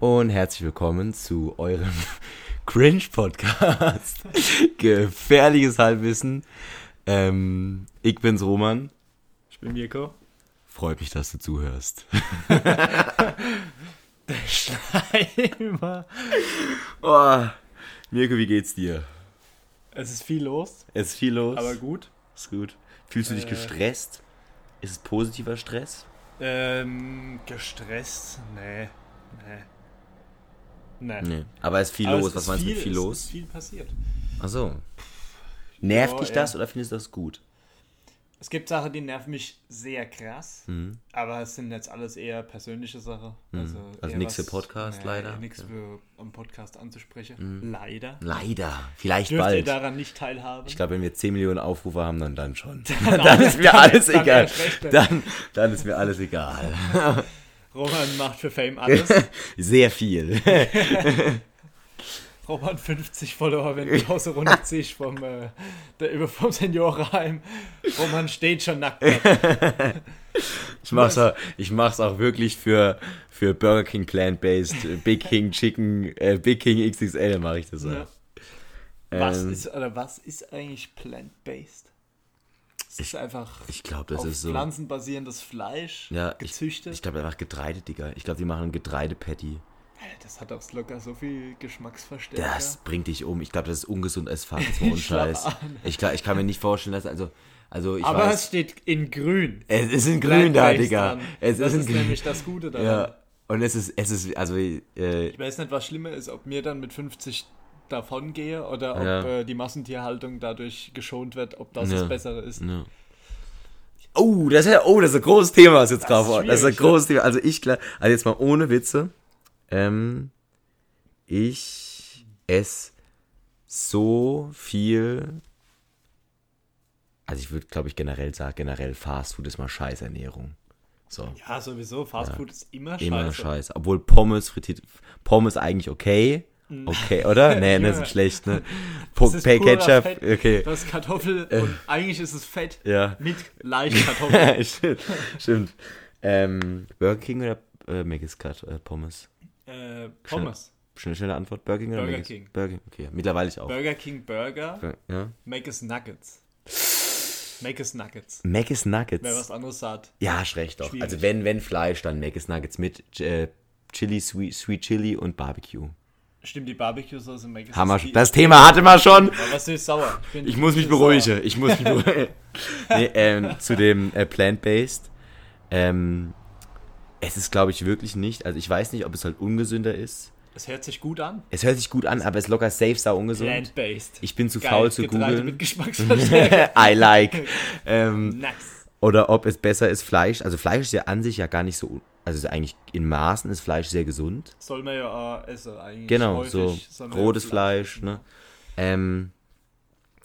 und herzlich willkommen zu eurem Cringe-Podcast. Gefährliches Halbwissen. Ähm, ich bin's Roman. Ich bin Mirko. Freut mich, dass du zuhörst. Der Schleimer. Oh, Mirko, wie geht's dir? Es ist viel los, Es ist viel los. aber gut. Ist gut. Fühlst du dich Äh. gestresst? Ist es positiver Stress? Ähm, gestresst? Nee. Nee. Nee. Nee. Aber es ist viel Aber los. es Was meinst du mit viel es los? ist viel passiert. Ach so. Nervt Ja, dich ja. das oder findest du das gut? Es gibt Sachen, die nerven mich sehr krass, Mhm. aber es sind jetzt alles eher persönliche Sachen. Also, Also eher nix für Podcast, leider. Nichts Ja. Mhm. für am Podcast anzusprechen. Leider. Leider. Vielleicht Dürft ihr bald. daran nicht teilhaben? Ich glaube, wenn wir 10 Millionen Aufrufe haben, dann, dann schon. Dann dann ist mir dann- alles dann egal. Dann, dann ist mir alles egal. Roman macht für Fame alles. Sehr viel. Roman 50 Follower, wenn du Hause runterziehst vom, äh, der, über vom Seniorenheim. Roman steht schon nackt. Ich mach's auch, ich mach's auch wirklich für, für Burger King Plant-Based, Big King Chicken, äh, Big King XXL mache ich das auch. Ja. Was Ähm, ist, oder was ist eigentlich plant-based? Es ist einfach Ich glaube, das auf ist so. pflanzenbasierendes Fleisch Ja, ich, gezüchtet. ich glaube einfach Getreide, Digga. Ich glaube, die machen Getreide-Patty. Das hat auch locker so viel Geschmacksverstärker. Das bringt dich um. Ich glaube, das ist ungesund als Ich glaub Scheiß. Ich, glaub, ich kann mir nicht vorstellen, dass, also, also ich Aber es weiß. steht in grün. Es ist in grün da, Digga. dran. Es das ist ist nämlich das Gute daran. Ja. Und es ist, es ist, also, äh, Ich weiß nicht, was schlimmer ist, ob mir dann mit 50 davon gehe oder ob Ja. äh, die Massentierhaltung dadurch geschont wird, ob das Ja. das Bessere ist. Ja. Oh, das ist ja, oh, das ist ein großes Thema, was jetzt ist war. Das ist ein ne? großes Thema. Also ich klar, also jetzt mal ohne Witze. Ähm, ich esse so viel. Also ich würde, glaube ich, generell sagen, generell Fast Food ist mal Scheißernährung. So. Ja, sowieso. Fastfood ist immer scheiße. Immer scheiße. Obwohl Pommes frittiert. Pommes eigentlich okay. Okay, oder? Nee, ne, Ja. sind schlecht, ne? Po Ketchup, Fett. okay. Das ist Kartoffel und eigentlich ist es Fett Ja. mit leicht Kartoffel. stimmt. stimmt. Ähm, Burger King oder äh, Mc's Cut, äh, Pommes? äh, Pommes. Schnelle, schnelle Antwort. Burger King oder Burger? King. Burger King. Okay, mittlerweile ich auch. Burger King Burger, ja. Make es Nuggets. Make es Nuggets. Mc's Nuggets. Wer was anderes sagt. Ja, hast recht doch. Schwierig. Also wenn, wenn Fleisch, dann Mc's Nuggets mit äh, Chili, Sweet, Sweet Chili und Barbecue. Stimmt, die wir ist schon. die- Das Thema hatte man schon. Was ist sauer? bin- Ich muss mich beruhigen. Ich muss mich beruhigen. nee, ähm, zu dem äh, Plant-Based. Ähm, es ist, glaube ich, wirklich nicht. Also ich weiß nicht, ob es halt ungesünder ist. Es hört sich gut an. Es hört sich gut an, aber es ist locker safe sau ungesund. Plant-based. Ich bin zu Geil, faul zu googeln. mit Geschmacksverstärker. I like. Ähm, nice. oder ob es besser ist, Fleisch. Also Fleisch ist ja an sich ja gar nicht so. Also eigentlich in Maßen ist Fleisch sehr gesund. Soll man ja auch essen eigentlich. Genau, häufig, so rotes Fleisch, essen. ne? Ähm,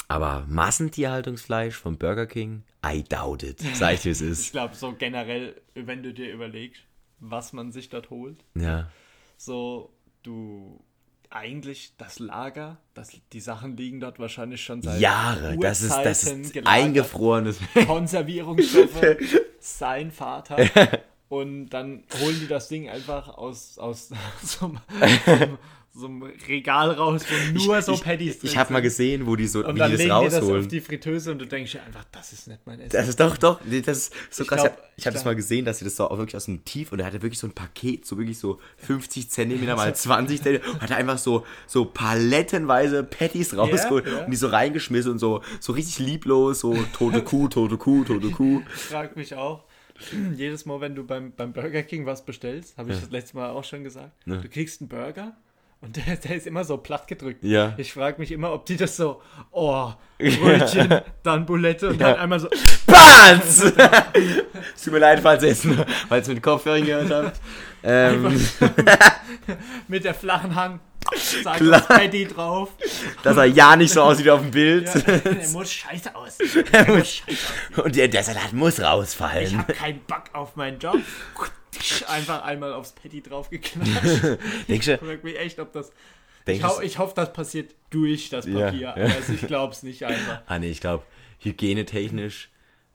aber Massentierhaltungsfleisch vom Burger King, I doubt it. Sag ich, es Ich ist. glaube, so generell, wenn du dir überlegst, was man sich dort holt, Ja. so du eigentlich das Lager, das, die Sachen liegen dort wahrscheinlich schon seit Jahre. Das ist, das ist gelagert. eingefrorenes. Konservierungsstoffe, sein Vater. Und dann holen die das Ding einfach aus, aus so, einem, so, einem, so einem Regal raus, wo nur so ich, Patties drin Ich habe mal gesehen, wo die so, Und wie dann die das legen die das auf rausholen. die Fritteuse und du denkst dir einfach, das ist nicht mein Essen. Das ist doch, doch, das ist so Ich krass. glaub- ich habe ich hab ich das mal gesehen, dass sie das so auch wirklich aus dem Tief und er hatte wirklich so ein Paket, so wirklich so 50 Zentimeter mal 20 Zentimeter und hat er einfach so, so palettenweise Patties rausgeholt ja. und die so reingeschmissen und so, so richtig lieblos, so tote Kuh, tote Kuh, tote Kuh. Ich frage mich auch, jedes Mal, wenn du beim, beim Burger King was bestellst, habe ich das letzte Mal auch schon gesagt, du kriegst einen Burger und der, der ist immer so platt gedrückt. Ja. Ich frage mich immer, ob die das so, oh, Brötchen, dann Bulette und dann einmal so, Banz! es tut mir leid, falls ihr es mit Kopfhörern gehört habt. Ähm, mit der flachen Hand, Klar. das Patty drauf. dass er ja nicht so aussieht auf dem Bild. Ja, der muss scheiße aussehen. Muss scheiße aussehen. Und der, der Salat muss Ich rausfallen. habe keinen Bock auf meinen Job. Einfach einmal aufs Patty draufgeklatscht. Denkst du, Ich frage mich echt, ob das. Ich, ho ich hoffe, das passiert durch das Ja, Papier. ja. Also ich glaube es nicht einfach. Ah nee, ich glaube, hygienetechnisch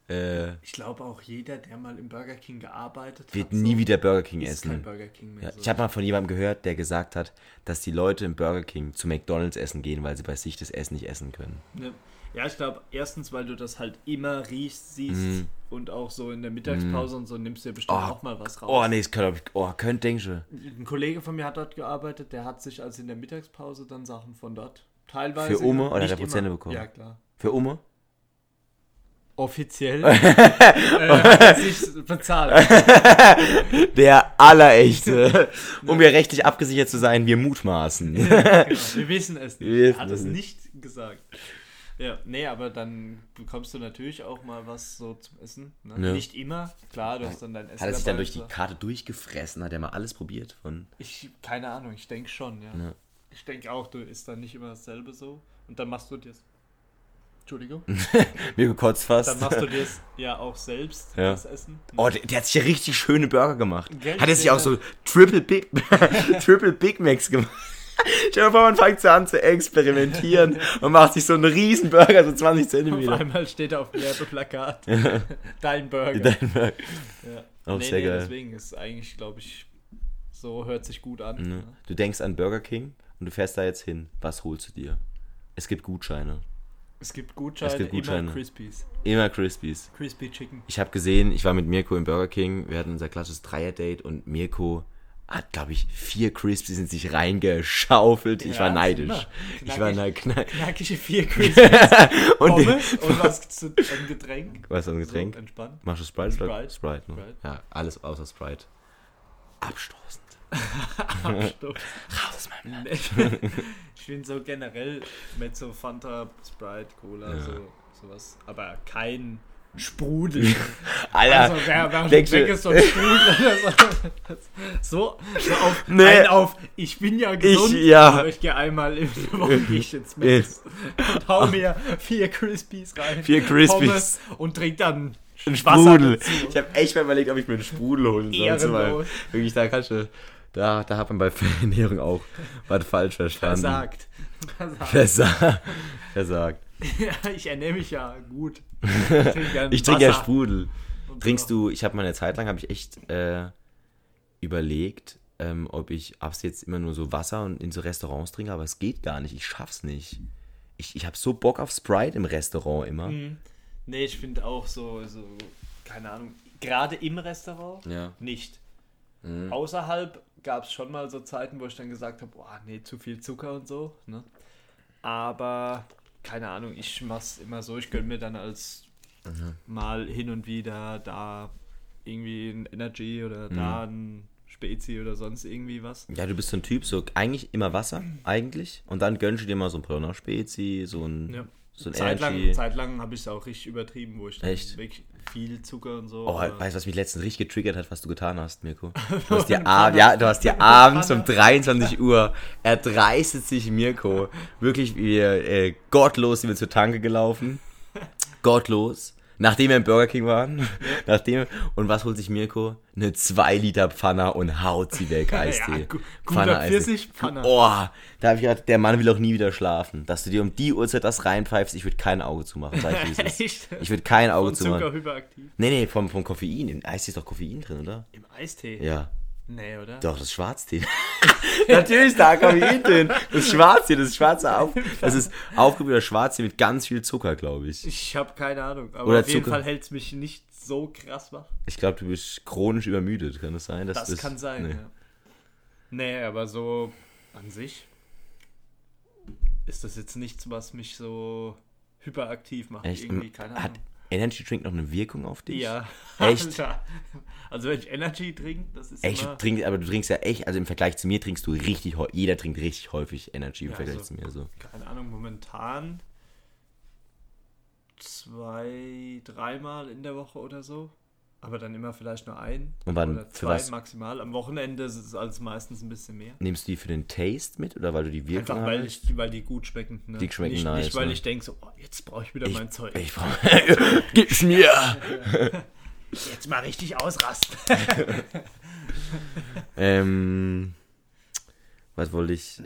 äh, Ich glaube auch jeder, der mal im Burger King gearbeitet wird hat, nie so, wieder Burger King essen. Burger King. Ja, so. ich habe mal von jemandem gehört, der gesagt hat, dass die Leute im Burger King zu McDonalds essen gehen, weil sie bei sich das Essen nicht essen können. Ne? Ja, ich glaube, erstens, weil du das halt immer riechst, siehst Mhm. und auch so in der Mittagspause und so nimmst du dir bestimmt Oh, auch mal was raus. Oh, nee, das könnte, oh, könnte, denkst du. Ein Kollege von mir hat dort gearbeitet, der hat sich also in der Mittagspause dann Sachen von dort teilweise. Für Ume oder nicht hat er Prozente bekommen? Ja, klar. Für Ume? Offiziell äh, sich bezahlt. Der allerechte. um hier rechtlich abgesichert zu sein, wir mutmaßen. genau. Wir wissen es nicht. Wir er hat es nicht. gesagt. Ja, nee, aber dann bekommst du natürlich auch mal was so zum Essen. Ne? Ja. Nicht immer, klar, du hast dann dein Essen Hat er sich dann durch die. Karte durchgefressen? Hat er mal alles probiert? Von Ich, keine Ahnung, ich denke schon, ja. Ja. Ich denke auch, du isst dann nicht immer dasselbe so. Und dann machst du dir Entschuldigung. mir gekotzt fast. Dann machst du dir ja auch selbst Ja. das Essen. Oh, der, der hat sich ja richtig schöne Burger gemacht. Gell, hat er sich auch so Triple Big, Triple Big Macs gemacht. Stell dir vor, man fängt so an zu experimentieren und macht sich so einen riesen Burger, so 20 Auf Zentimeter. einmal steht auf dem Werbeplakat Dein Burger. Dein Burger. ja. Auch nee, sehr nee, geil. deswegen ist eigentlich, glaube ich, so hört sich gut an. Ne? Ne? Du denkst an Burger King und du fährst da jetzt hin. Was holst du dir? Es gibt Gutscheine. Es gibt Gutscheine, Es gibt Gutscheine. immer Crispies. Immer Crispies. Crispy Chicken. Ich habe gesehen, ich war mit Mirko im Burger King. Wir hatten unser klassisches Dreier-Date und Mirko hat, glaube ich, vier Crispies in sich reingeschaufelt. ich Ja, war neidisch. Ich war ne, knack. Knackige vier Crispies. Und Pommes und was zu ein Getränk. was ist ein Getränk? So, entspannt. Machst du Sprite? Sprite. Sprite, ne? Sprite. Ja, alles außer Sprite. Abstoßend. Abstoß. Raus aus meinem Land. Ich finde so generell mit so Fanta, Sprite, Cola, Ja. so, sowas. Aber kein Sprudel. Alter, also wer, wer weg du- ist so ein Sprudel oder so. So, auf, Nee. auf, ich bin ja gesund, ja. aber ich gehe einmal in der Woche gehe ich ins Mess und hau mir vier Crispies rein. Vier Crispies. Und trink dann ein Sprudel. Ich habe echt mal überlegt, ob ich mir einen Sprudel holen soll. Wirklich, da kannst du, da, da hat man bei Ernährung auch was falsch verstanden. Versagt. Versagt. Versagt. Versagt. Ja, ich ernähre mich ja gut. Ich trinke Ich trinke ja Sprudel. und Trinkst du, ich habe mal eine Zeit lang, habe ich echt äh, überlegt, ähm, ob ich abends jetzt immer nur so Wasser und in so Restaurants trinke, aber es geht gar nicht. Ich schaff's nicht. Ich, ich habe so Bock auf Sprite im Restaurant immer. Mhm. Nee, ich finde auch so, so, keine Ahnung, gerade im Restaurant Ja. nicht. Mhm. Außerhalb gab es schon mal so Zeiten, wo ich dann gesagt habe, boah, nee, zu viel Zucker und so. Ne? Aber keine Ahnung, ich mach's immer so, ich gönne mir dann als Mhm. mal hin und wieder da irgendwie ein Energy oder da Mhm. ein Spezi oder sonst irgendwie was. Ja, du bist so ein Typ, so eigentlich immer Wasser, eigentlich. Und dann gönnst du dir mal so ein Poloner Spezi, so ein, Ja. So Zeitlang. Zeitlang habe ich es auch richtig übertrieben, wo ich dann Echt? wirklich viel Zucker und so. Oh, weißt du, was mich letztens richtig getriggert hat, was du getan hast, Mirko? Du hast dir, ab, ja, du hast dir abends um 23 Uhr erdreistet sich Mirko wirklich wie äh, gottlos sind wir zur Tanke gelaufen. Gottlos. Nachdem wir im Burger King waren. Nachdem, und was holt sich Mirko? Eine 2 Liter Pfanne und haut sie weg, Eistee. Ja, gu- Pfanne guter Eistee. Pfirsichpfanne. Oh, da habe ich gedacht, der Mann will auch nie wieder schlafen. Dass du dir um die Uhrzeit das reinpfeifst, ich würde kein Auge zumachen, sag ich. Echt? Ich würde kein Auge Von Zucker zumachen. hyperaktiv. Nee, nee, vom, vom Koffein. Im Eistee ist doch Koffein drin, oder? Im Eistee? Ja. Nee, oder? Doch, das Schwarztee. Natürlich, da hat Koffein drin. Das Schwarztee, das ist schwarzer Auf. Das ist aufgebrühter Schwarztee mit ganz viel Zucker, glaube ich. Ich habe keine Ahnung. Aber Oder auf jeden Zucker. Fall hält es mich nicht so krass wach. Ich glaube, du bist chronisch übermüdet, kann das sein? dass Das kann sein, Nee. ja. Nee, aber so an sich ist das jetzt nichts, was mich so hyperaktiv macht. Echt? Irgendwie, keine Hat Ahnung. Energy Drink noch eine Wirkung auf dich? Ja. Echt? Also wenn ich Energy trinke, das ist Echt, immer... du trinkst, aber du trinkst ja echt, also im Vergleich zu mir trinkst du richtig, jeder trinkt richtig häufig Energy im Ja, Vergleich also- zu mir. So. keine Ahnung, momentan zwei, dreimal in der Woche oder so. Aber dann immer vielleicht nur ein Und wann- oder für zwei was? maximal. Am Wochenende ist es als meistens ein bisschen mehr. Nimmst du die für den Taste mit oder weil du die Wirkung Einfach weil, ich, weil die gut schmecken. Ne? Die schmecken nicht, nice, Nicht, weil ne? ich denke so, oh, jetzt brauche ich wieder mein Zeug. Ich brauch, Gib's mir! jetzt mal richtig ausrasten. Ähm, was wollte ich?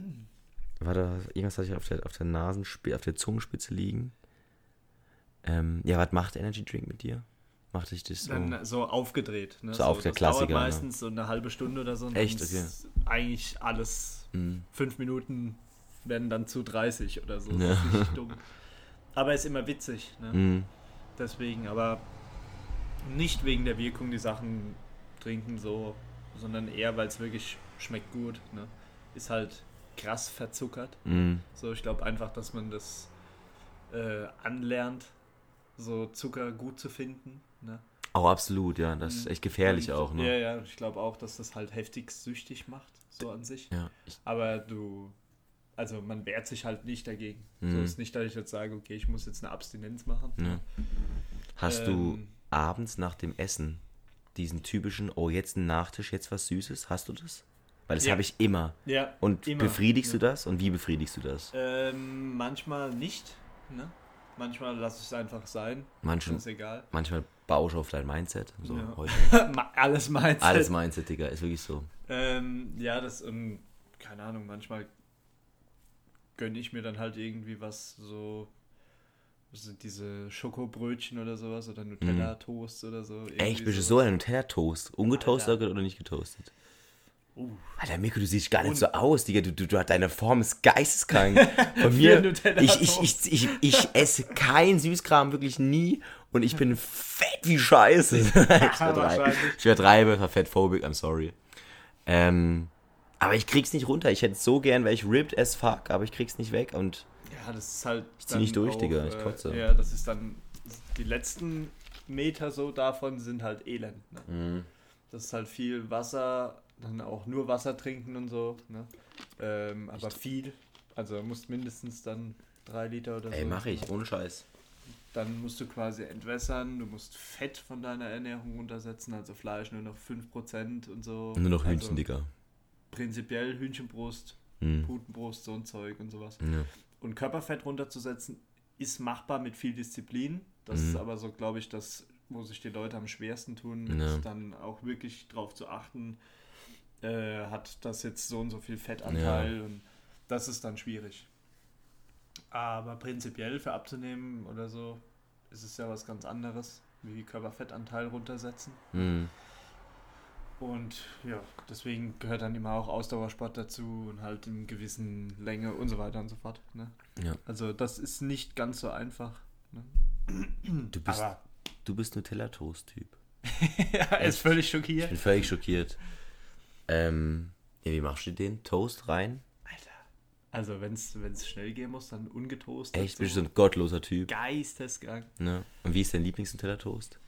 War da irgendwas hatte ich auf der, auf der Nasenspitze, auf der Zungenspitze liegen? Ähm, ja, was macht Energy Drink mit dir? Macht dich das so? Dann so aufgedreht. Ne? So auf der das Klassiker, Dauert ne? meistens so eine halbe Stunde oder so. und Echt? Okay. ist Eigentlich alles. Mhm. Fünf Minuten werden dann zu 30 oder so. Das Ja. ist dumm. Aber ist immer witzig. Ne? Mhm. Deswegen, aber nicht wegen der Wirkung die Sachen trinken so, sondern eher, weil es wirklich schmeckt gut. Ne? Ist halt krass verzuckert. Mhm. So, ich glaube einfach, dass man das äh, anlernt, so Zucker gut zu finden. Ne? Auch absolut, ja. Das ist echt gefährlich Und- auch, ne? Ja, ja, ich glaube auch, dass das halt heftig süchtig macht, so an sich. Ja. Aber du, also man wehrt sich halt nicht dagegen. So Mhm. ist nicht, dass ich jetzt sage, okay, ich muss jetzt eine Abstinenz machen. ja. Hast du Ähm. abends nach dem Essen diesen typischen, oh, jetzt ein Nachtisch, jetzt was Süßes? Hast du das? Weil das Ja. habe ich immer. Ja, Und immer. befriedigst Ja. du das? Und wie befriedigst du das? Ähm, manchmal nicht. Ne? Manchmal lasse ich es einfach sein. Manchmal, Ist egal. manchmal baue ich auf dein Mindset. So, Ja. heute. Alles meins. Alles Mindset, Digga, ist wirklich so. Ähm, ja, das, ähm, keine Ahnung, manchmal gönne ich mir dann halt irgendwie was, so, was sind diese Schokobrötchen oder sowas oder Nutella-Toast oder so. Mhm. Echt, bist du so ein Nutella-Toast? Ungetoastet Alter. oder nicht getoastet? Uh. Alter, Mirko, du siehst gar nicht so aus, Digga. Du, du, du, deine Form ist geisteskrank. Für mir, ich, ich, ich, ich, ich esse kein Süßkram, wirklich nie. Und ich bin fett wie Scheiße. ich übertreibe. Ich war fettphobic, I'm sorry. Ähm, aber ich krieg's nicht runter. Ich hätte es so gern, weil ich ripped as fuck, aber ich krieg's nicht weg. Und Ja, das ist halt. zieh nicht durch, auch, Digga, ich äh, kotze. Ja, das ist dann. Die letzten Meter so davon sind halt elend. Ne? Mhm. Das ist halt viel Wasser, dann auch nur Wasser trinken und so. Ne? Ähm, aber viel. Also du musst mindestens dann drei Liter oder so. ey, mach ich, ohne Scheiß. Dann musst du quasi entwässern, du musst Fett von deiner Ernährung runtersetzen, also Fleisch nur noch 5% und so. Nur noch also Hühnchen, Digga. Prinzipiell Hühnchenbrust, Mhm. Putenbrust, so ein Zeug und sowas. Ja. Und Körperfett runterzusetzen ist machbar mit viel Disziplin. Das Mhm. ist aber so, glaube ich, das, wo sich die Leute am schwersten tun, Ja. dann auch wirklich drauf zu achten, äh, hat das jetzt so und so viel Fettanteil und das ist dann schwierig. Aber prinzipiell für abzunehmen oder so ist es ja was ganz anderes, wie Körperfettanteil runtersetzen. Mhm. Und ja, deswegen gehört dann immer auch Ausdauersport dazu und halt in gewissen Länge und so weiter und so fort. Ne? Ja. Also das ist nicht ganz so einfach. Ne? Du bist, Aber du bist Nutella-Toast-Typ. ja, er ist völlig Ich schockiert. bin völlig schockiert. Ähm, ja, wie machst du den? Toast rein? Alter. Also wenn es schnell gehen muss, dann ungetoastet. Echt? Bist du so ein gottloser Typ? Geisteskrank. Ne? Und wie ist dein Lieblings-Nutella-Toast?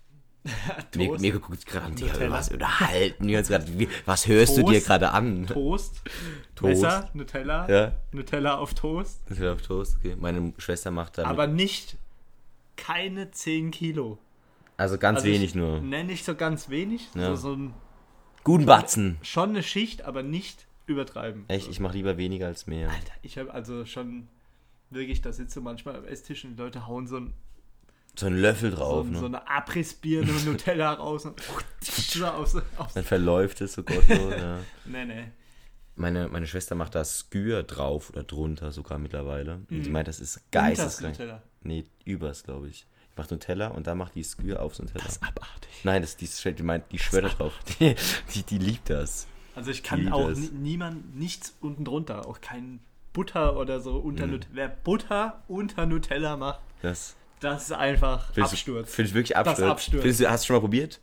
Toast. Mir, mir guckt sich gerade an, Digga, Nutella. was unterhalten wir uns gerade? Wie- Was hörst du Toast. dir gerade an? Toast. Toast. Messer, Nutella. Ja, Nutella auf Toast. Nutella auf Toast, okay. Meine Schwester macht damit, Aber nicht keine 10 Kilo. also ganz Also wenig nur. Nenne ich so ganz wenig. Ja. So, so ein, Guten Batzen. schon eine Schicht, aber nicht übertreiben. Echt, So. ich mache lieber weniger als mehr. Alter, ich habe also schon wirklich, da sitze manchmal am Esstisch und die Leute hauen so, ein, So ein Löffel so, drauf, so ne? eine Abrissbirne und Nutella raus und so aufs, aufs, Dann verläuft es so gottlos, ja. Nee, nee. Meine, meine Schwester macht da Skür drauf oder drunter sogar mittlerweile. Und die Mhm. meint, das ist geisteskrank. Nee, übers, glaube ich. Ich mache Nutella und dann macht die Skür aufs Nutella. Das ist abartig. Nein, das, die, die meint, die schwört da drauf. Die, die, die liebt das. Also ich kann auch ni niemand, nichts unten drunter, auch kein Butter oder so unter Mhm. Nutella. Wer Butter unter Nutella macht, Das das ist einfach findest du- Absturz. Finde ich wirklich Das Absturz. Absturz. Findest du, hast du schon mal probiert?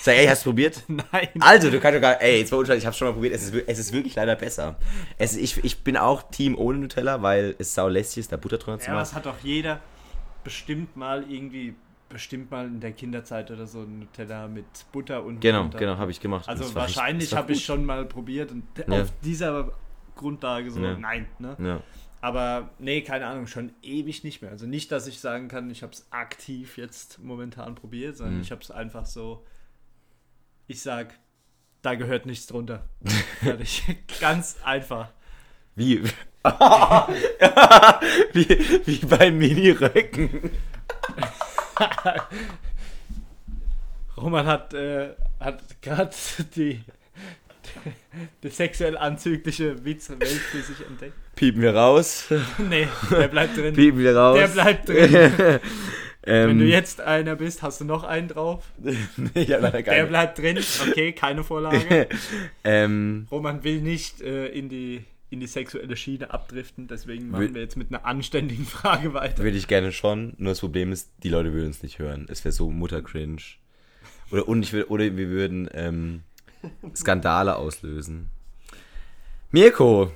Sag, ey, hast du probiert? Nein. Also, du kannst doch gar ey, jetzt war unschuldig, ich hab's schon mal probiert, es ist, es ist wirklich leider besser. Es, ich, ich bin auch Team ohne Nutella, weil es sau lästig ist, da Butter drunter zu Ja, das machen. hat doch jeder bestimmt mal irgendwie, bestimmt mal in der Kinderzeit oder so ein Nutella mit Butter und Genau, drunter. genau, habe ich gemacht. Also Das wahrscheinlich habe ich schon mal probiert und Ja. auf dieser Grundlage so, Ja. nein, ne? Ja. Aber nee, keine Ahnung, schon ewig nicht mehr. Also nicht, dass ich sagen kann, ich habe es aktiv jetzt momentan probiert, sondern Mhm. ich habe es einfach so, ich sag, da gehört nichts drunter. Fertig. Ganz einfach. Wie, wie, wie bei Mini-Röcken. Roman hat, äh, hat gerade die, die sexuell anzügliche Witzwelt für sich entdeckt. Piepen wir raus. nee, der bleibt drin. Piepen wir raus. Der bleibt drin. Ähm, Wenn du jetzt einer bist, hast du noch einen drauf. hab leider Der keine. bleibt drin. Okay, keine Vorlage. ähm, Roman will nicht äh, in, die, in die sexuelle Schiene abdriften, deswegen machen Will- wir jetzt mit einer anständigen Frage weiter. würde ich gerne schon, nur das Problem ist, die Leute würden es nicht hören. Es wäre so Muttercringe. Oder, und ich will, oder wir würden ähm, Skandale auslösen. Mirko!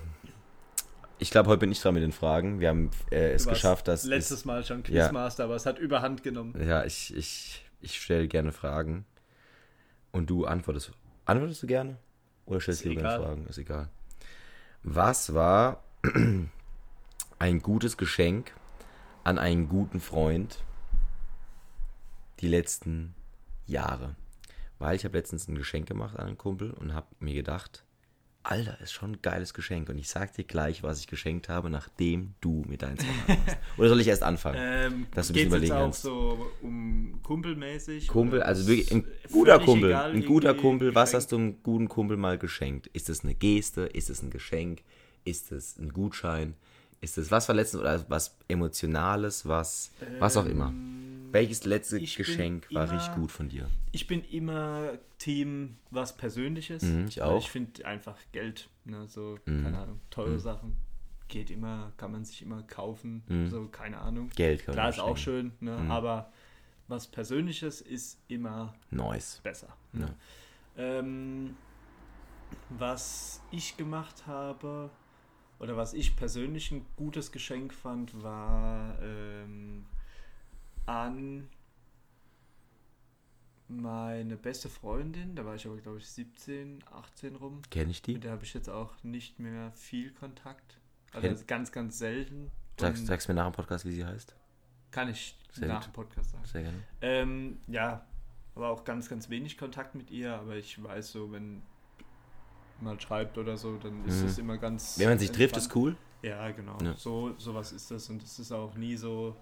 Ich glaube, heute bin ich dran mit den Fragen. Wir haben äh, es geschafft, dass. Letztes es, Mal schon Ja. Quizmaster, aber es hat überhand genommen. ja, ich, ich, ich stelle gerne Fragen. Und du antwortest. Antwortest du gerne? Oder stellst du gerne. Fragen? Ist egal. Was war ein gutes Geschenk an einen guten Freund die letzten Jahre? Weil ich habe letztens ein Geschenk gemacht an einen Kumpel und habe mir gedacht, Alter, ist schon ein geiles Geschenk. Und ich sag dir gleich, was ich geschenkt habe, nachdem du mit deins verraten hast. Oder soll ich erst anfangen? Ähm, Dass du bisschen geht's jetzt überlegen auch kannst. so um kumpelmäßig? Kumpel, also wirklich ein guter Kumpel. egal, ein guter Kumpel. Was Geschenk? hast du einem guten Kumpel mal geschenkt? Ist es eine Geste? Ist es ein Geschenk? Ist es ein Gutschein? Ist es was war letztens oder was Emotionales? Was, was auch immer. Welches letzte ich Geschenk war immer- richtig gut von dir? Ich bin immer Team was Persönliches. Mhm, ich auch. Ich finde einfach Geld, ne, so, keine Ahnung, teure Sachen. Geht immer, kann man sich immer kaufen, so, keine Ahnung. Geld kann Klar ist auch schön, ne, Mhm. aber was Persönliches ist immer Nice. besser. Ja. Ne? Ähm, was ich gemacht habe, oder was ich persönlich ein gutes Geschenk fand, war ähm, an meine beste Freundin, da war ich aber glaube ich 17, 18 rum. Kenn ich die? Mit der habe ich jetzt auch nicht mehr viel Kontakt. Also Kenn- ganz, ganz selten. Sagst, sagst mir nach dem Podcast, wie sie heißt? kann ich Sehr nach gut. dem Podcast sagen. Sehr gerne. Ähm, ja, aber auch ganz, ganz wenig Kontakt mit ihr, aber ich weiß so, wenn mal schreibt oder so, dann ist Mhm. es immer ganz. Wenn man sich trifft, entspannt. ist cool. Ja, genau. Ja. So sowas ist das und es ist auch nie so,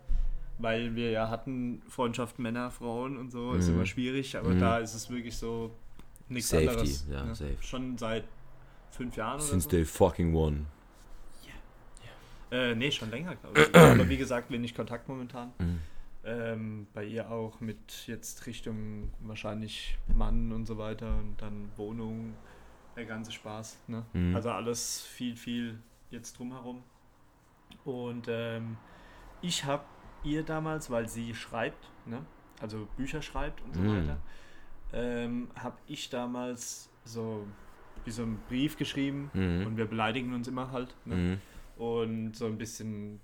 weil wir ja hatten Freundschaft Männer, Frauen und so, ist Mhm. immer schwierig, aber Mhm. da ist es wirklich so nichts Safety, anderes. ja, ne? safe. Schon seit fünf Jahren oder Since so. day fucking one. Äh, nee, schon länger, glaube ich. aber wie gesagt, wenig Kontakt momentan. Mhm. Ähm, bei ihr auch mit jetzt Richtung wahrscheinlich Mann und so weiter und dann Wohnung, der ganze Spaß. Ne? Mhm. Also alles viel, viel jetzt drumherum. Und ähm, ich habe ihr damals, weil sie schreibt, ne? also Bücher schreibt und so Mhm. weiter, ähm, habe ich damals so wie so einen Brief geschrieben Mhm. und wir beleidigen uns immer halt. Ne? Mhm. Und so ein bisschen,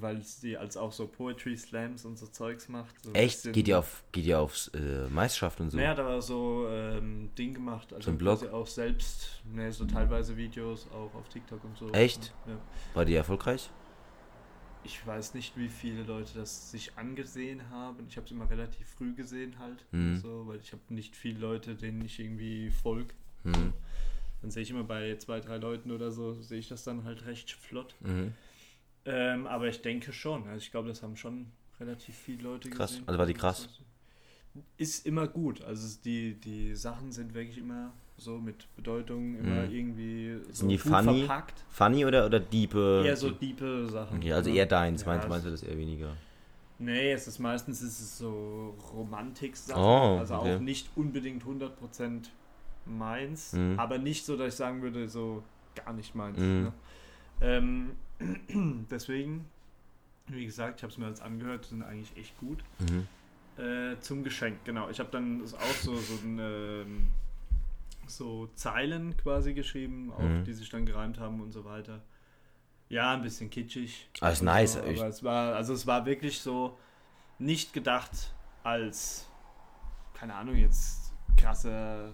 weil sie als auch so Poetry Slams und so Zeugs macht. So Echt? bisschen- Geht ihr auf, geht ihr aufs äh, Meisterschaft und so? Naja, da war so ähm, Ding gemacht. Also So ein Blog? auch selbst, ne, so teilweise Videos auch auf TikTok und so. Echt? Und, ja. War die erfolgreich? Ich weiß nicht, wie viele Leute das sich angesehen haben. Ich habe es immer relativ früh gesehen halt. Mhm. So, weil ich habe nicht viele Leute, denen ich irgendwie folge. Mhm. Dann sehe ich immer bei zwei, drei Leuten oder so, sehe ich das dann halt recht flott. Mhm. Ähm, aber ich denke schon. Also ich glaube, das haben schon relativ viele Leute Krass. gesehen. Also war die krass? Ist immer gut. Also die, die Sachen sind wirklich immer so mit Bedeutung, immer Mhm. irgendwie so Sind die funny? verpackt. Funny oder, oder diepe? Eher so diepe Sachen. Okay, also ne? eher deins. Ja, meinst, meinst du das eher weniger? Nee, es ist meistens ist es so Romantik-Sachen. Oh, also okay. auch nicht unbedingt 100% meins, Mhm. aber nicht so, dass ich sagen würde, so gar nicht meins. Mhm. Ne? Ähm, deswegen, wie gesagt, ich habe es mir jetzt angehört, sind eigentlich echt gut. Mhm. Äh, zum Geschenk, genau. Ich habe dann auch so, so, ein, ähm, so Zeilen quasi geschrieben, auch Mhm. die sich dann gereimt haben und so weiter. Ja, ein bisschen kitschig. Ah, ist und nice. So, Ich- aber es war, also es war wirklich so nicht gedacht als, keine Ahnung, jetzt krasse,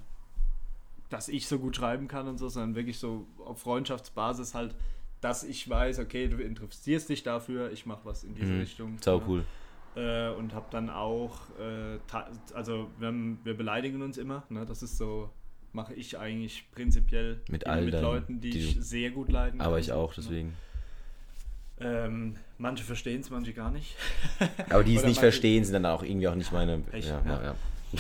dass ich so gut schreiben kann und so, sondern wirklich so auf Freundschaftsbasis halt, dass ich weiß, okay, du interessierst dich dafür, ich mache was in diese Mhm. Richtung. Sau ne? cool. äh, und habe dann auch, äh, also wir, haben, wir beleidigen uns immer, ne? das ist so, mache ich eigentlich prinzipiell Mit all mit Leuten, die, die ich sehr gut leiden Aber kann, ich auch, ne? deswegen. Ähm, manche verstehen es, manche gar nicht. Aber die es nicht verstehen, sind dann auch irgendwie auch nicht meine. Echt? ja, Ja.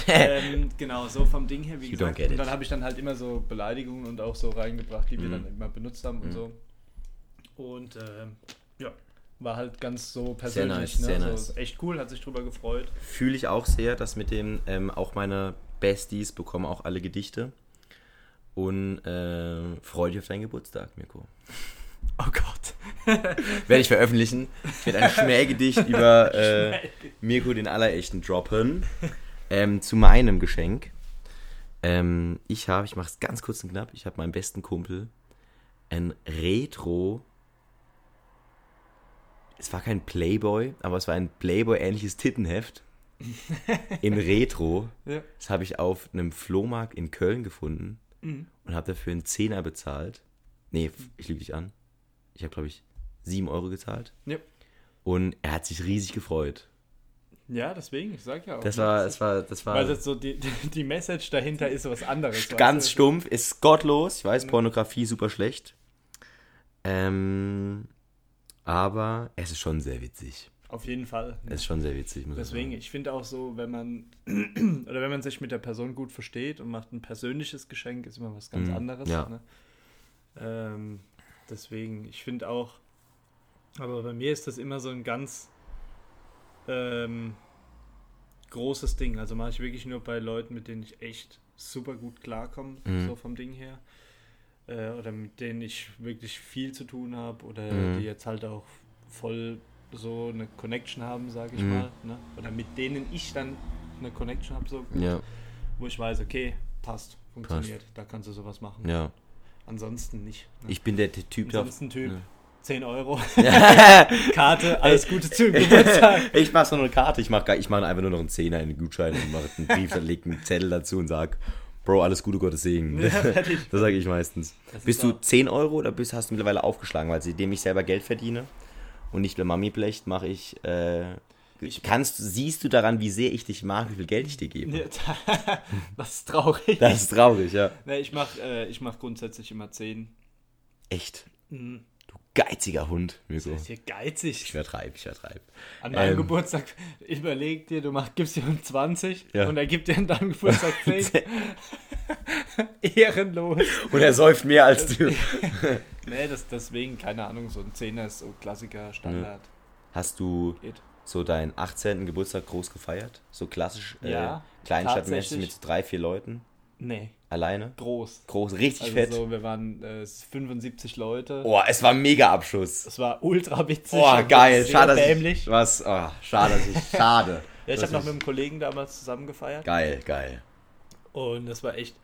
ja, ähm, genau, so vom Ding her, wie You gesagt. Und dann habe ich dann halt immer so Beleidigungen und auch so reingebracht, die wir Mhm. dann immer benutzt haben und Mhm. so. Und ähm, ja, war halt ganz so persönlich. nice, ne? sehr so, nice. Echt cool, hat sich drüber gefreut. Fühle ich auch sehr, dass mit dem ähm, auch meine Besties bekommen auch alle Gedichte. Und äh, freue dich auf deinen Geburtstag, Mirko. Oh Gott. Werde ich veröffentlichen. Ich werde ein Schmähgedicht über äh, Mirko den Allerechten droppen. Ähm, zu meinem Geschenk. Ähm, ich habe, ich mache es ganz kurz und knapp, ich habe meinem besten Kumpel ein Retro. Es war kein Playboy, aber es war ein Playboy-ähnliches Tittenheft. In Retro. Ja. Das habe ich auf einem Flohmarkt in Köln gefunden Mhm. und habe dafür einen Zehner bezahlt. Nee, ich lüge dich an. Ich habe, glaube ich, 7 Euro gezahlt. Ja. Und er hat sich riesig gefreut. ja, deswegen, ich sag ja auch. Das war, das war, das war Weil das so die, die Message dahinter ist was anderes. ganz stumpf, ist gottlos. Ich weiß, Pornografie super schlecht. Ähm, aber es ist schon sehr witzig. Auf jeden Fall. Es ist schon sehr witzig, muss Deswegen, ich ich finde auch so, wenn man oder wenn man sich mit der Person gut versteht und macht ein persönliches Geschenk, ist immer was ganz Mhm, anderes. ja. Ne? Ähm, deswegen, ich finde auch, aber bei mir ist das immer so ein ganz ähm, großes Ding. Also mache ich wirklich nur bei Leuten, mit denen ich echt super gut klarkomme, Mhm. so vom Ding her. Äh, oder mit denen ich wirklich viel zu tun habe oder Mhm. die jetzt halt auch voll so eine Connection haben, sage ich Mhm. mal. Ne? Oder mit denen ich dann eine Connection habe, so Ja, wo ich weiß, okay, passt, funktioniert, da kannst du sowas machen. ja. Ansonsten nicht. Ne? Ich bin der Typ, der. Ansonsten Typ, Ja. 10 Euro. Karte, alles Gute zu Geburtstag. ich mache so eine Karte, ich mache ich mach einfach nur noch einen Zehner in den Gutschein und mache einen Brief, dann leg einen Zettel dazu und sag, Bro, alles Gute, Gottes Segen. Ja. Das sage ich meistens. Bist ist du auch- 10 Euro oder bist, hast du mittlerweile aufgeschlagen? Weil seitdem ich selber Geld verdiene und nicht mehr Mami blecht, mache ich, äh, kannst, siehst du daran, wie sehr ich dich mag, wie viel Geld ich dir gebe? Das ist traurig. Das ist traurig, ja. Ne, ich mache äh, ich mach grundsätzlich immer 10. Echt. Mhm. Du geiziger Hund, Mirko. Das ist hier geizig. Ich vertreibe, ich vertreibe. An meinem Ähm. Geburtstag überleg dir, du mach, gibst ihm 20 Ja. und er gibt dir an deinem Geburtstag 10. Ehrenlos. Und er säuft mehr als du. Nee, das, deswegen, keine Ahnung, so ein Zehner ist so Klassiker, Standard. Hast du Geht. so deinen 18. Geburtstag groß gefeiert? So klassisch, Ja, äh, kleinstadtmäßig mit drei, vier Leuten? Nee, Alleine? groß. Groß, richtig Also fett. so, wir waren äh, 75 Leute. Oh, es war ein mega Abschuss. Es war ultra witzig. Oh, geil. Schade, dass dämlich. ich, was, oh, schade, dass ich, schade. Ja, ich habe noch mit einem Kollegen damals zusammen gefeiert. Geil, geil. Und das war echt,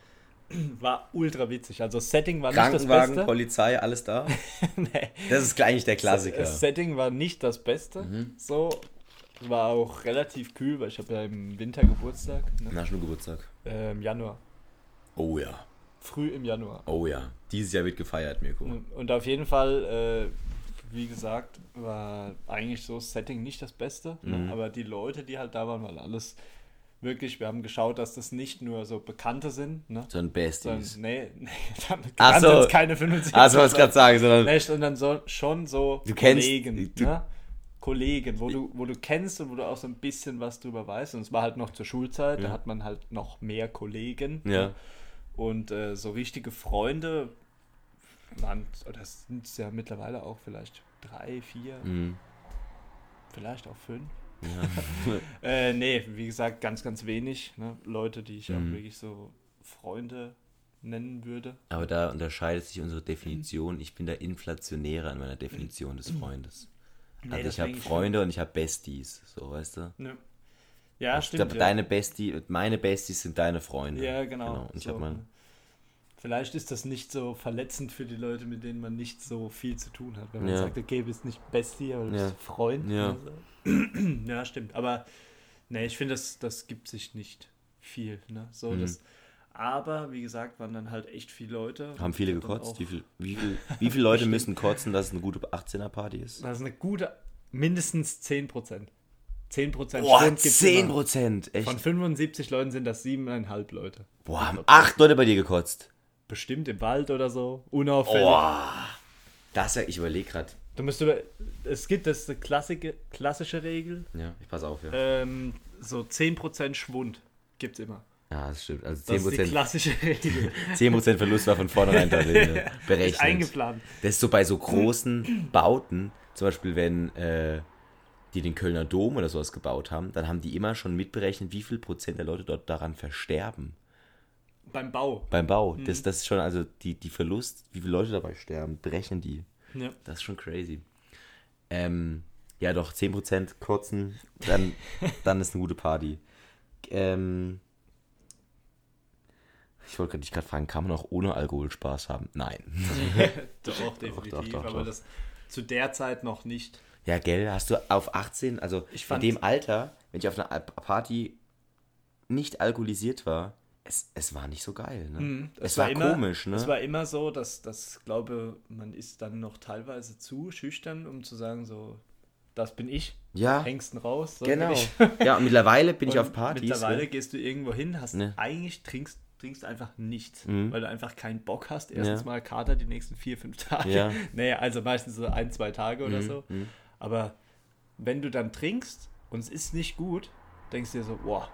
war ultra witzig. Also das Setting war nicht das Krankenwagen, Beste. Polizei, alles da? nee. Das ist eigentlich der Klassiker. Das Setting war nicht das Beste. Mhm. So, war auch relativ kühl, weil ich habe ja im Winter Geburtstag. Ne? Na, schon Geburtstag. Äh, Im Januar. Oh ja, Früh im Januar. oh ja. Dieses Jahr wird gefeiert, Mirko. Und auf jeden Fall, äh, wie gesagt, war eigentlich so das Setting nicht das Beste. Mhm. Ne? Aber die Leute, die halt da waren, waren alles wirklich, wir haben geschaut, dass das nicht nur so Bekannte sind. Ne? So ein Sondern, Besties. nee, nee, dann Ach kann so. jetzt keine 75. Ah, so was gerade sagen, sondern Nee, sondern so, schon so Du kennst- Kollegen, du- ne? Kollegen, wo du, wo du kennst und wo du auch so ein bisschen was drüber weißt. Und es war halt noch zur Schulzeit, da Ja. hat man halt noch mehr Kollegen. ja. Und äh, so richtige Freunde waren, oder sind es ja mittlerweile auch vielleicht drei, vier, Mhm. vielleicht auch fünf. ja. Äh, nee, wie gesagt, ganz, ganz wenig. Ne? Leute, die ich Mhm. auch wirklich so Freunde nennen würde. Aber da unterscheidet sich unsere Definition. Ich bin der Inflationäre an meiner Definition des Freundes. Nee, also ich habe Freunde und ich habe Besties, so weißt du. Ne. Ja, ich stimmt. glaube, ja. deine Bestie, meine Besties sind deine Freunde. Ja, genau. Und ich so. habe mein, Vielleicht ist das nicht so verletzend für die Leute, mit denen man nicht so viel zu tun hat. Wenn man Ja. sagt, okay, bist nicht Bestie, aber du Ja. bist Freund. Ja. so. ja, stimmt. Aber nee, ich finde, das, das gibt sich nicht viel. Ne? So, Mhm. das, aber wie gesagt, waren dann halt echt viele Leute. haben viele Und gekotzt. Wie, viel, wie, viel, wie viele Leute müssen kotzen, dass es eine gute 18er-Party ist? Das ist eine gute, mindestens 10 Prozent. 10 Prozent Boah, Schwund gibt's 10 immer. Prozent. Echt? Von 75 Leuten sind das siebeneinhalb Leute. Boah, haben acht Leute bei dir gekotzt. Bestimmt im Wald oder so, unauffällig. Boah. Das ja, ich überlege gerade. Du musst über, es gibt das klassische, klassische Regel, Ja, ich pass auf, ja. ähm, so 10% Schwund gibt's immer. Ja, das stimmt. Also Das ist die 10%, klassische Regel. 10% Verlust war von vornherein da drin, ja. ist berechnet. eingeplant. Das ist so bei so großen Bauten, zum Beispiel, wenn äh, die den Kölner Dom oder sowas gebaut haben, dann haben die immer schon mitberechnet, wie viel Prozent der Leute dort daran versterben. Beim Bau. Beim Bau. Mhm. Das, das ist schon, also die, die Verlust, wie viele Leute dabei sterben, berechnen die. Ja. Das ist schon crazy. Ähm, ja, doch, 10% kotzen, dann, dann ist eine gute Party. Ähm, ich wollte dich gerade fragen, kann man auch ohne Alkohol Spaß haben? Nein. doch, definitiv, doch, doch, aber das zu der Zeit noch nicht. Ja, gell, hast du auf 18, also in dem Alter, wenn ich auf einer Party nicht alkoholisiert war, es, es war nicht so geil. Ne? Mm, es, war, war immer, komisch. Ne? Es war immer so, dass, dass, glaube man ist dann noch teilweise zu schüchtern, um zu sagen, so, das bin ich. Ja. Hängsten raus. So genau. ja, und mittlerweile bin und ich auf Partys. Mittlerweile ne? gehst du irgendwo hin, hast ne. eigentlich trinkst, trinkst einfach nichts, mhm. weil du einfach keinen Bock hast. Erstens ja. mal Kater die nächsten vier, fünf Tage. Ja. naja, also meistens so ein, zwei Tage oder mhm. so. Mhm. Aber wenn du dann trinkst und es ist nicht gut, denkst du dir so, boah,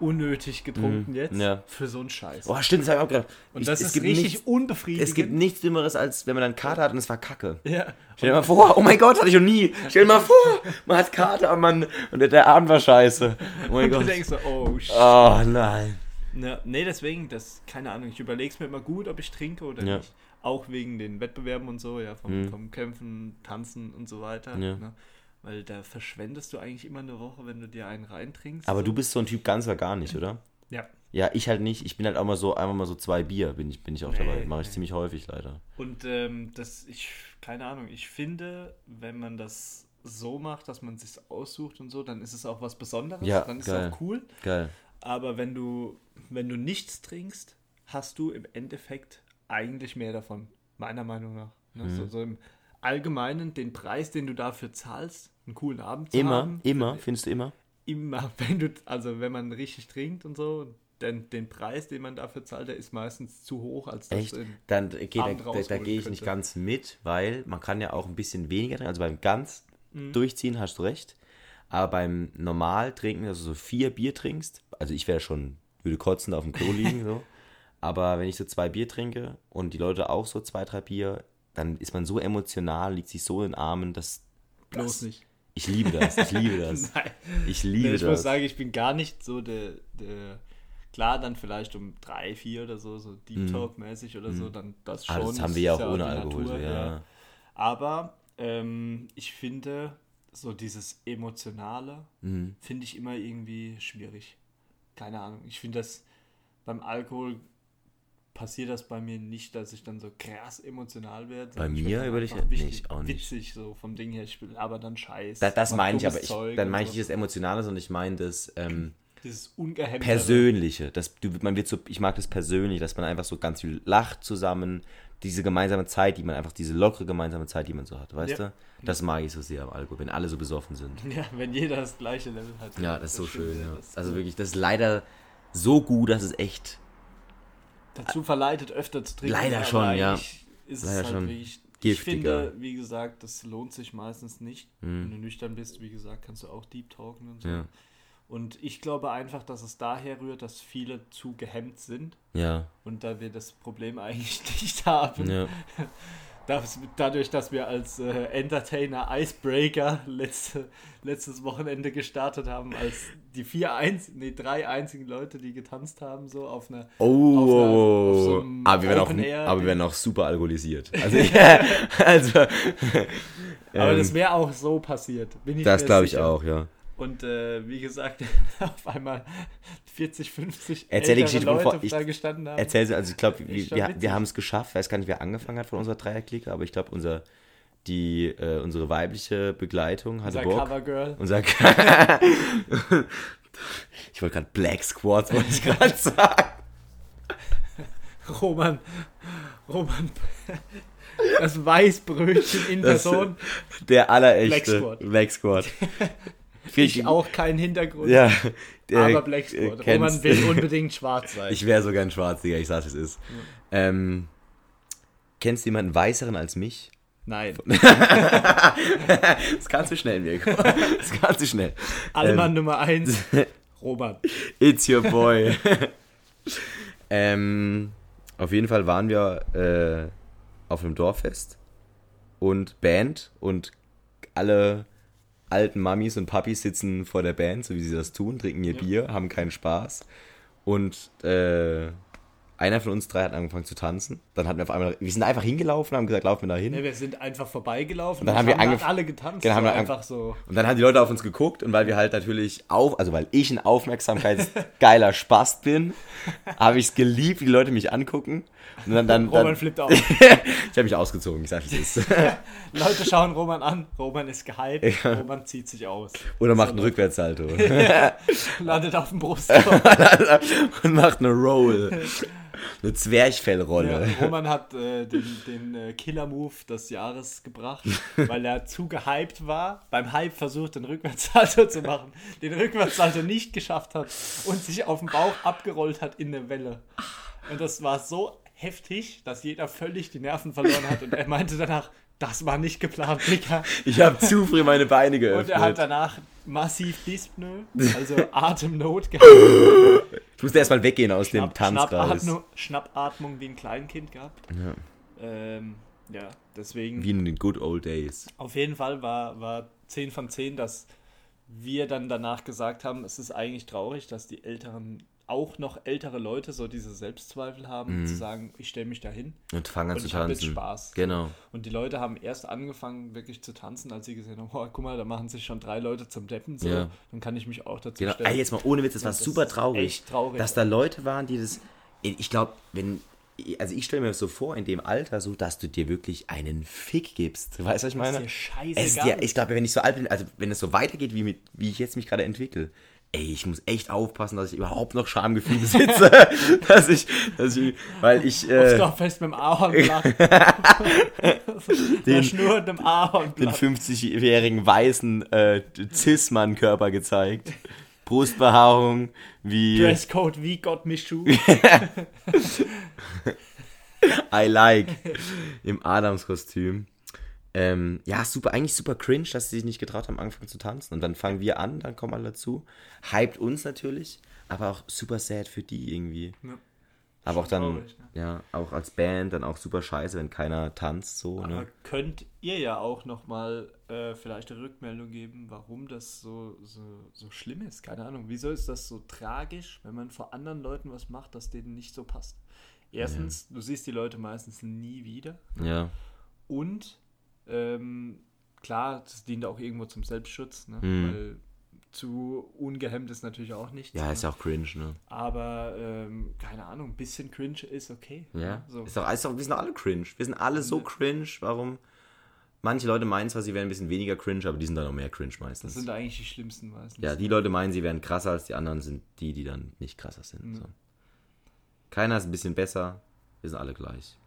unnötig getrunken mm, jetzt ja. für so einen Scheiß. Boah, stimmt, das habe ich auch gerade. Und das ist richtig nichts, unbefriedigend. Es gibt nichts Dümmeres, als wenn man dann Kater hat und es war Kacke. Ja. Stell dir mal vor, oh mein Gott, hatte ich noch nie. Stell dir mal vor, man hat Kater und, man, und der Abend war scheiße. Oh mein und Gott. du denkst so, oh shit. Oh nein. Ja, nee, deswegen, das, keine Ahnung, ich überlege es mir immer gut, ob ich trinke oder ja. nicht. Auch wegen den Wettbewerben und so, ja, vom, mhm. vom Kämpfen, Tanzen und so weiter. Ja. Ne? Weil da verschwendest du eigentlich immer eine Woche, wenn du dir einen reintrinkst. Aber du bist so ein Typ ganz oder gar nicht, oder? Ja. Ja, ich halt nicht. Ich bin halt auch mal so, einmal mal so zwei Bier bin ich, bin ich auch nee, dabei. Mache ich nee. ziemlich häufig leider. Und ähm, das, ich, keine Ahnung, ich finde, wenn man das so macht, dass man sich aussucht und so, dann ist es auch was Besonderes. Ja, dann ist geil. es auch cool. Geil. Aber wenn du, wenn du nichts trinkst, hast du im Endeffekt eigentlich mehr davon, meiner Meinung nach. Ne? Mhm. So, so, im Allgemeinen den Preis, den du dafür zahlst, einen coolen Abend zu immer, haben. Immer, immer, findest du immer? immer, wenn du, also wenn man richtig trinkt und so, denn den Preis, den man dafür zahlt, der ist meistens zu hoch, als das Echt? Dann geht da, da, da gehe ich nicht ganz mit, weil man kann ja auch ein bisschen weniger trinken. Also beim ganz mhm. durchziehen hast du recht. Aber beim normal trinken, also so vier Bier trinkst, also ich wäre schon, würde kotzen auf dem Klo liegen, so. Aber wenn ich so zwei Bier trinke und die Leute auch so zwei, drei Bier, dann ist man so emotional, liegt sich so in den Armen, dass. Bloß das, nicht. Ich liebe das, ich liebe das. Nein. Ich liebe nee, ich das. muss sagen, ich bin gar nicht so der, der klar, dann vielleicht um drei, vier oder so, so Deep mhm. Talk-mäßig oder so, mhm. dann das schon. Ah, das haben wir ja auch ohne Alkohol, Natur, ja. ja. Aber ähm, ich finde, so dieses Emotionale mhm. finde ich immer irgendwie schwierig. Keine Ahnung. Ich finde das beim Alkohol passiert das bei mir nicht, dass ich dann so krass emotional werde. Bei mir würde ich nicht, auch nicht. Witzig so vom Ding her, ich will aber dann scheiße. Da, das meine ich, aber ich, dann meine ich nicht das Emotionale, sondern ich meine das ähm, ungehemmte Persönliche. Das, du, man wird so, ich mag das persönlich, dass man einfach so ganz viel lacht zusammen, diese gemeinsame Zeit, die man einfach, diese lockere gemeinsame Zeit, die man so hat, weißt ja. du? Das mag ich so sehr am Alkohol, wenn alle so besoffen sind. Ja, wenn jeder das gleiche Level hat. Ja, das ist so schön, ja. Also wirklich, das ist leider so gut, dass es echt dazu verleitet, öfter zu trinken. Leider schon, ja. Ist Leider halt schon. Wirklich, ich finde, wie gesagt, das lohnt sich meistens nicht. Mhm. Wenn du nüchtern bist, wie gesagt, kannst du auch Deep Talken und so. Ja. Und ich glaube einfach, dass es daher rührt, dass viele zu gehemmt sind. Ja. Und da wir das Problem eigentlich nicht haben. Ja. das, dadurch, dass wir als äh, Entertainer Icebreaker letzte, letztes Wochenende gestartet haben, als die vier einz nee, drei einzigen Leute, die getanzt haben, so auf einer. Oh, auf einer, auf so aber, wir werden auch, aber wir werden auch super alkoholisiert. Also, ja, also aber ähm, das wäre auch so passiert. Bin ich das glaube ich auch, ja. Und äh, wie gesagt, auf einmal 40, 50 Erzähl die Geschichte Leute ich, da gestanden haben. Erzähl sie, also ich glaube, wir, wir, wir haben es geschafft. Ich weiß gar nicht, wer angefangen hat von unserer Dreierklicke, aber ich glaube, unser, die, äh, unsere weibliche Begleitung hatte unser Bock. Covergirl. Unser Ich wollte gerade Black Squad, wollte ich gerade sagen. Roman, Roman, das Weißbrötchen in Person. Der allerechte Black Squad. Black Squad. Ich auch keinen Hintergrund. Ja. aber Blacksport. Roman will unbedingt schwarz sein. Ich wäre sogar ein Schwarz, Digga, ich sag's, es ist. Ja. Ähm, kennst du jemanden weißeren als mich? Nein. das kannst du schnell, Mirko. Das kannst du schnell. Allmann ähm, Nummer 1, Roman. It's your boy. ähm, auf jeden Fall waren wir äh, auf einem Dorffest und Band und alle alten Mamis und Papis sitzen vor der Band, so wie sie das tun, trinken ihr Ja. Bier, haben keinen Spaß. Und äh, einer von uns drei hat angefangen zu tanzen. Dann hatten wir auf einmal, wir sind einfach hingelaufen, haben gesagt, laufen wir da hin. Ne, wir sind einfach vorbeigelaufen Und dann haben wir halt angef- alle getanzt. Genau, haben so wir einfach so. Und dann haben die Leute auf uns geguckt und weil wir halt natürlich auf, also weil ich ein aufmerksamkeitsgeiler Spast bin, habe ich es geliebt, wie die Leute mich angucken. Und dann, dann, Roman dann flippt aus. ich habe mich ausgezogen, ich sag wie es ist. Leute schauen Roman an. Roman ist gehypt. Roman zieht sich aus. Oder macht einen Rückwärtssalto Landet auf dem Brustkorb. und macht eine Roll. Eine Ja, Zwerchfellrolle. Roman hat äh, den, den äh, Killer-Move des Jahres gebracht, weil er zu gehypt war. Beim Hype versucht, den Rückwärtssalto zu machen, den Rückwärtssalto nicht geschafft hat und sich auf dem Bauch abgerollt hat in eine Welle. Und das war so heftig, dass jeder völlig die Nerven verloren hat und er meinte danach, das war nicht geplant, Dicker. Ich habe zu früh meine Beine Und er hat geöffnet. danach massiv Dyspnoe, also Atemnot gehabt. Ich musste erstmal weggehen aus dem Schnapp, Tanzkreis. Schnappatmung, Schnappatmung wie ein Kleinkind gehabt. Ja. Ähm, ja, deswegen. Wie in den good old days. Auf jeden Fall war, war 10 von 10, dass wir dann danach gesagt haben, es ist eigentlich traurig, dass die älteren, auch noch ältere Leute so diese Selbstzweifel haben, zu sagen, ich stelle mich dahin Und fangen an und zu ich habe jetzt tanzen. Spaß. Genau. Und die Leute haben erst angefangen, wirklich zu tanzen, als sie gesehen haben, oh, guck mal, da machen sich schon drei Leute zum Deppen, so, Ja. dann kann ich mich auch dazu Genau. stellen. Ey, jetzt mal ohne Witz, das war das super ist traurig, echt traurig. dass da Leute waren, die das. Ich glaube, wenn. Also ich stelle mir das so vor, in dem Alter, so, dass du dir wirklich einen Fick gibst. Weißt du, was ich meine? dir scheißegal es ist dir, ist. ich glaube, wenn ich so alt bin, also wenn es so weitergeht, wie, mit, wie ich jetzt mich gerade entwickle, ey, ich muss echt aufpassen, dass ich überhaupt noch Schamgefühl besitze. dass ich, dass ich, weil ich, äh, Dorffest mit dem Ahornblatt. Der Schnur dem den Ahornblatt. 50-jährigen weißen äh, Cis-Mann-Körper gezeigt. Brustbehaarung, wie Dresscode wie Gott mich schuf. I like im Adams-Kostüm. Ähm, ja, super, eigentlich super cringe, dass sie sich nicht getraut haben, angefangen zu tanzen. Und dann fangen wir an, dann kommen alle dazu. Hypt uns natürlich, aber auch super sad für die irgendwie. Ja. Aber auch dann, traurig, ja, auch als Band dann auch super scheiße, wenn keiner tanzt so, Aber ne? könnt ihr ja auch nochmal äh, vielleicht eine Rückmeldung geben, warum das so, so, so schlimm ist? Keine Ahnung. Wieso ist das so tragisch, wenn man vor anderen Leuten was macht, das denen nicht so passt? Erstens, du siehst die Leute meistens nie wieder. Ja, Und ähm, klar, das dient auch irgendwo zum Selbstschutz, ne? Mhm. weil zu ungehemmt ist natürlich auch nichts. ja, ne? ist ja auch cringe, ne? Aber ähm, keine Ahnung, ein bisschen cringe ist okay. Ja, ne? So. ist doch, ist doch, wir sind doch alle cringe. Wir sind alle so cringe, warum? Manche Leute meinen zwar, sie wären ein bisschen weniger cringe, aber die sind dann noch mehr cringe Das meistens. sind eigentlich die schlimmsten meistens. Ja, die Leute meinen, sie wären krasser als die anderen, sind die, die dann nicht krasser sind. Mhm. So. Keiner ist ein bisschen besser, wir sind alle gleich.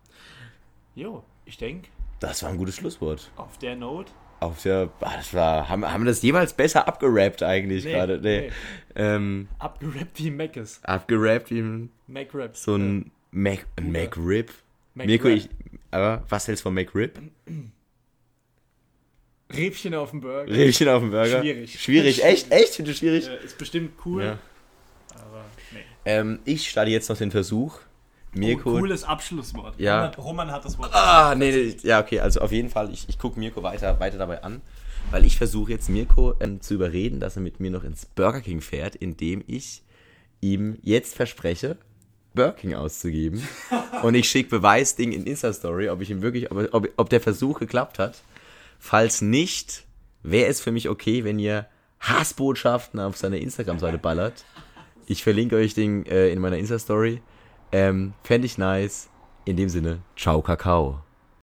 Jo, ich denke, Das war ein gutes Schlusswort. auf der Note. Auf der, ah, das war, haben, haben wir das jemals besser abgerappt eigentlich Nee, gerade? Nee. nee. Ähm, Abgerappt wie Macis. abgerappt wie ein- Mac-Raps. so ein Mac, Bruder. McRib. Mac Mirko, ich, aber was hältst du von McRib? Räbchen auf dem Burger. Räbchen auf dem Burger? Schwierig. Schwierig, echt? Echt? Findest du schwierig? Äh, ist bestimmt cool, Ja. aber nee. Ähm, ich starte jetzt noch den Versuch. Mirko. Oh, cooles Abschlusswort. Ja. Roman, Roman hat das Wort. Ah, nee, nee, ja, okay, also auf jeden Fall, ich, ich gucke Mirko weiter, weiter dabei an, weil ich versuche jetzt Mirko ähm, zu überreden, dass er mit mir noch ins Burger King fährt, indem ich ihm jetzt verspreche, Burger King auszugeben. Und ich schicke Beweisding in Insta-Story, ob ich ihm wirklich, ob, ob, ob der Versuch geklappt hat. Falls nicht, wäre es für mich okay, wenn ihr Hassbotschaften auf seiner Instagram-Seite ballert. Ich verlinke euch den äh, in meiner Insta-Story. Ähm, Fände ich nice. In dem Sinne, ciao Kakao.